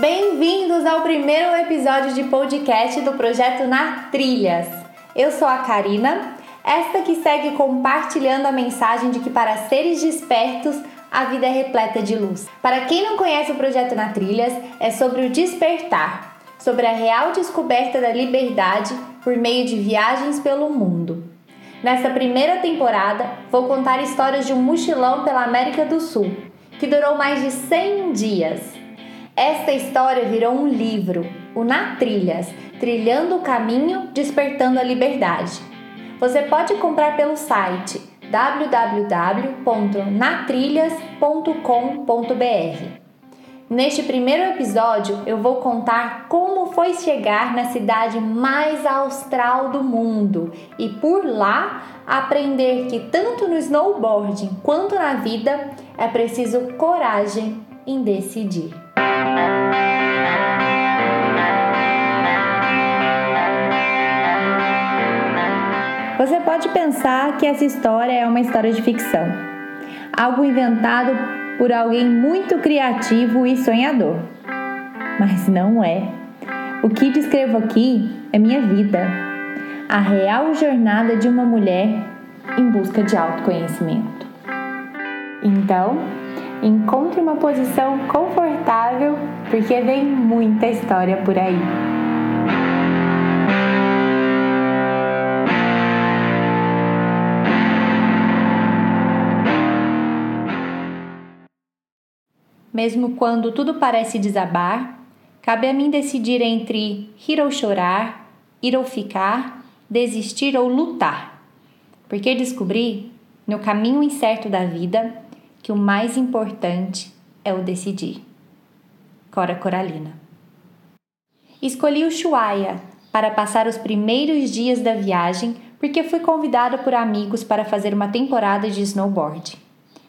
Bem-vindos ao primeiro episódio de podcast do projeto Na Trilhas. Eu sou a Karina, esta que segue compartilhando a mensagem de que para seres despertos a vida é repleta de luz. Para quem não conhece o projeto Na Trilhas, é sobre o despertar, sobre a real descoberta da liberdade por meio de viagens pelo mundo. Nesta primeira temporada, vou contar histórias de um mochilão pela América do Sul, que durou mais de 100 dias. Esta história virou um livro, o Na Trilhas, Trilhando o Caminho, Despertando a Liberdade. Você pode comprar pelo site www.natrilhas.com.br. Neste primeiro episódio, eu vou contar como foi chegar na cidade mais austral do mundo e por lá aprender que tanto no snowboarding quanto na vida é preciso coragem em decidir. Você pode pensar que essa história é uma história de ficção, algo inventado por alguém muito criativo e sonhador. Mas não é. O que descrevo aqui é minha vida, a real jornada de uma mulher em busca de autoconhecimento. Então, encontre uma posição confortável, porque vem muita história por aí. Mesmo quando tudo parece desabar, cabe a mim decidir entre rir ou chorar, ir ou ficar, desistir ou lutar. Porque descobri, no caminho incerto da vida, que o mais importante é o decidir. Cora Coralina. Escolhi o Chuaia para passar os primeiros dias da viagem porque fui convidada por amigos para fazer uma temporada de snowboard.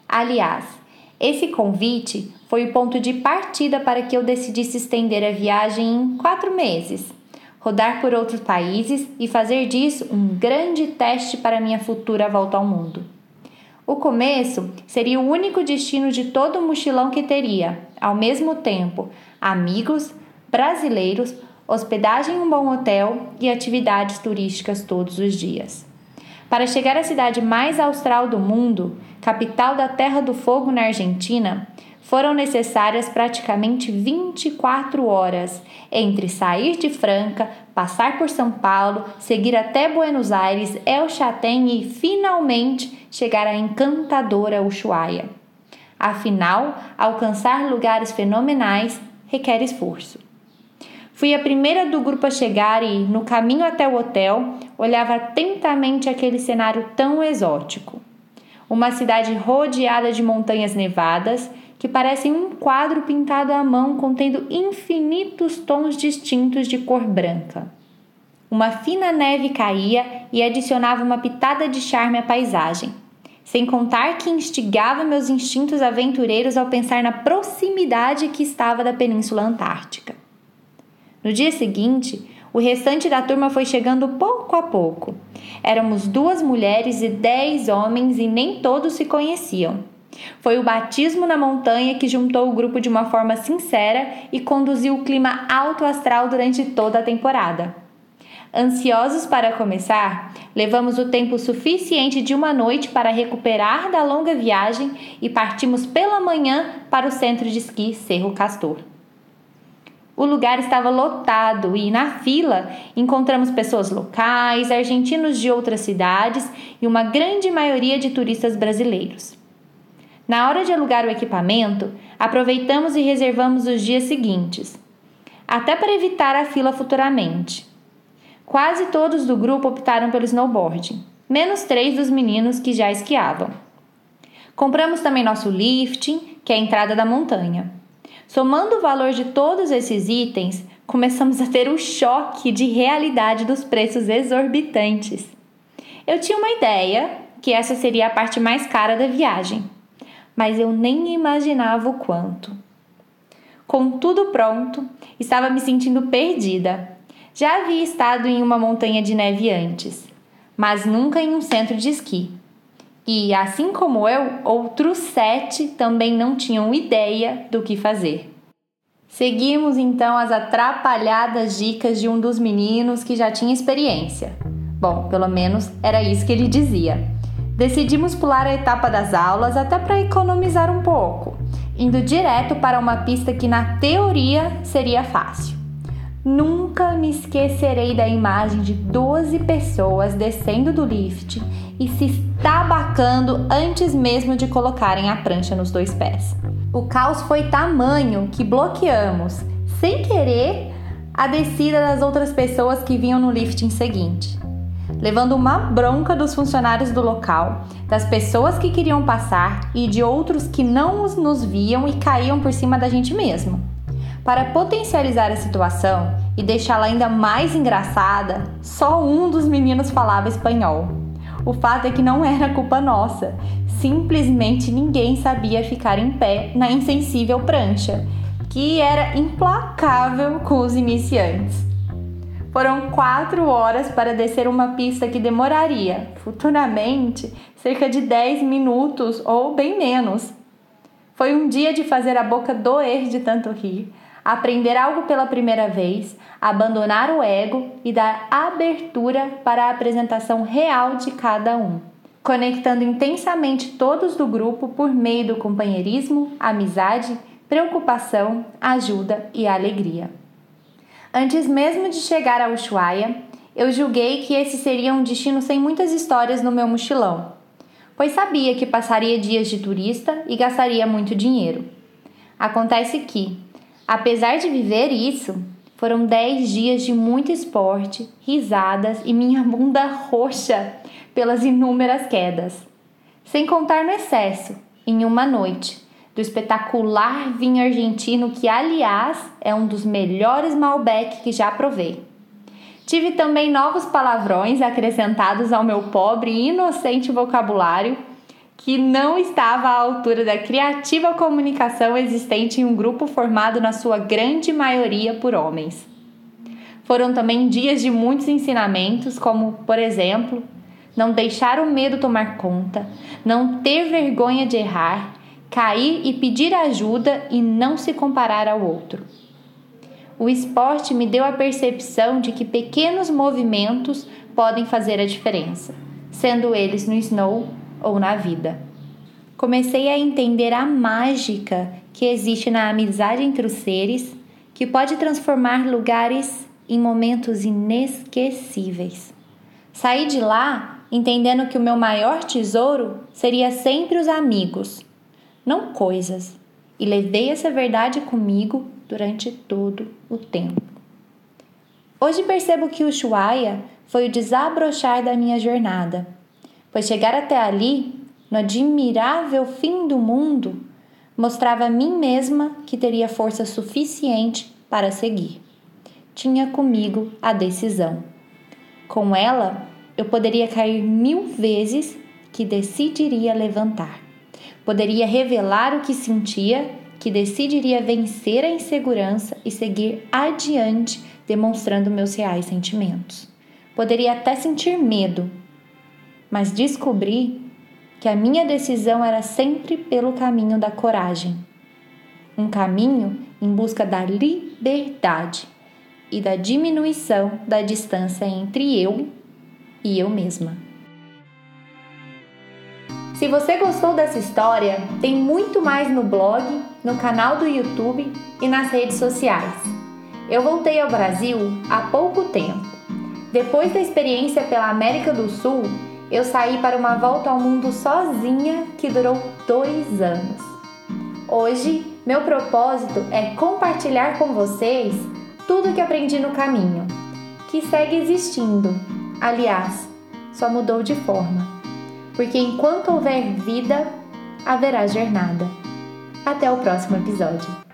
Aliás, esse convite foi o ponto de partida para que eu decidisse estender a viagem em quatro meses, rodar por outros países e fazer disso um grande teste para minha futura volta ao mundo. O começo seria o único destino de todo o mochilão que teria, ao mesmo tempo, amigos, brasileiros, hospedagem em um bom hotel e atividades turísticas todos os dias. Para chegar à cidade mais austral do mundo, capital da Terra do Fogo na Argentina, foram necessárias praticamente 24 horas entre sair de Franca, passar por São Paulo, seguir até Buenos Aires, El Chatén e finalmente chegar à encantadora Ushuaia. Afinal, alcançar lugares fenomenais requer esforço. Fui a primeira do grupo a chegar e, no caminho até o hotel, olhava atentamente aquele cenário tão exótico. Uma cidade rodeada de montanhas nevadas que parecem um quadro pintado à mão contendo infinitos tons distintos de cor branca. Uma fina neve caía e adicionava uma pitada de charme à paisagem, sem contar que instigava meus instintos aventureiros ao pensar na proximidade que estava da Península Antártica. No dia seguinte, o restante da turma foi chegando pouco a pouco. Éramos duas mulheres e dez homens e nem todos se conheciam. Foi o batismo na montanha que juntou o grupo de uma forma sincera e conduziu o clima alto astral durante toda a temporada. Ansiosos para começar, levamos o tempo suficiente de uma noite para recuperar da longa viagem e partimos pela manhã para o centro de esqui Cerro Castor. O lugar estava lotado e, na fila, encontramos pessoas locais, argentinos de outras cidades e uma grande maioria de turistas brasileiros. Na hora de alugar o equipamento, aproveitamos e reservamos os dias seguintes, até para evitar a fila futuramente. Quase todos do grupo optaram pelo snowboarding, menos três dos meninos que já esquiavam. Compramos também nosso lifting, que é a entrada da montanha. Somando o valor de todos esses itens, começamos a ter o choque de realidade dos preços exorbitantes. Eu tinha uma ideia que essa seria a parte mais cara da viagem, mas eu nem imaginava o quanto. Com tudo pronto, estava me sentindo perdida. Já havia estado em uma montanha de neve antes, mas nunca em um centro de esqui. E, assim como eu, outros sete também não tinham ideia do que fazer. Seguimos então as atrapalhadas dicas de um dos meninos que já tinha experiência. Bom, pelo menos era isso que ele dizia. Decidimos pular a etapa das aulas até para economizar um pouco, indo direto para uma pista que na teoria seria fácil. Nunca me esquecerei da imagem de 12 pessoas descendo do lift e se estabacando antes mesmo de colocarem a prancha nos dois pés. O caos foi tamanho que bloqueamos, sem querer, a descida das outras pessoas que vinham no lifting seguinte, levando uma bronca dos funcionários do local, das pessoas que queriam passar e de outros que não nos viam e caíam por cima da gente mesmo. Para potencializar a situação e deixá-la ainda mais engraçada, só um dos meninos falava espanhol. O fato é que não era culpa nossa, simplesmente ninguém sabia ficar em pé na insensível prancha, que era implacável com os iniciantes. Foram quatro horas para descer uma pista que demoraria, futuramente, cerca de 10 minutos ou bem menos. Foi um dia de fazer a boca doer de tanto rir, aprender algo pela primeira vez, abandonar o ego e dar abertura para a apresentação real de cada um, conectando intensamente todos do grupo por meio do companheirismo, amizade, preocupação, ajuda e alegria. Antes mesmo de chegar a Ushuaia, eu julguei que esse seria um destino sem muitas histórias no meu mochilão, pois sabia que passaria dias de turista e gastaria muito dinheiro. Acontece que, Apesar de viver isso, foram 10 dias de muito esporte, risadas e minha bunda roxa pelas inúmeras quedas. Sem contar no excesso, em uma noite, do espetacular vinho argentino que, aliás, é um dos melhores Malbec que já provei. Tive também novos palavrões acrescentados ao meu pobre e inocente vocabulário que não estava à altura da criativa comunicação existente em um grupo formado na sua grande maioria por homens. Foram também dias de muitos ensinamentos, como, por exemplo, não deixar o medo tomar conta, não ter vergonha de errar, cair e pedir ajuda e não se comparar ao outro. O esporte me deu a percepção de que pequenos movimentos podem fazer a diferença, sendo eles no snow ou na vida. Comecei a entender a mágica que existe na amizade entre os seres, que pode transformar lugares em momentos inesquecíveis. Saí de lá entendendo que o meu maior tesouro seria sempre os amigos, não coisas, e levei essa verdade comigo durante todo o tempo. Hoje percebo que o Shuaya foi o desabrochar da minha jornada pois chegar até ali, no admirável fim do mundo, mostrava a mim mesma que teria força suficiente para seguir. Tinha comigo a decisão. Com ela, eu poderia cair mil vezes que decidiria levantar. Poderia revelar o que sentia, que decidiria vencer a insegurança e seguir adiante, demonstrando meus reais sentimentos. Poderia até sentir medo, mas descobri que a minha decisão era sempre pelo caminho da coragem um caminho em busca da liberdade e da diminuição da distância entre eu e eu mesma. Se você gostou dessa história, tem muito mais no blog, no canal do YouTube e nas redes sociais. Eu voltei ao Brasil há pouco tempo. Depois da experiência pela América do Sul, eu saí para uma volta ao mundo sozinha que durou dois anos. Hoje, meu propósito é compartilhar com vocês tudo que aprendi no caminho, que segue existindo. Aliás, só mudou de forma, porque enquanto houver vida, haverá jornada. Até o próximo episódio.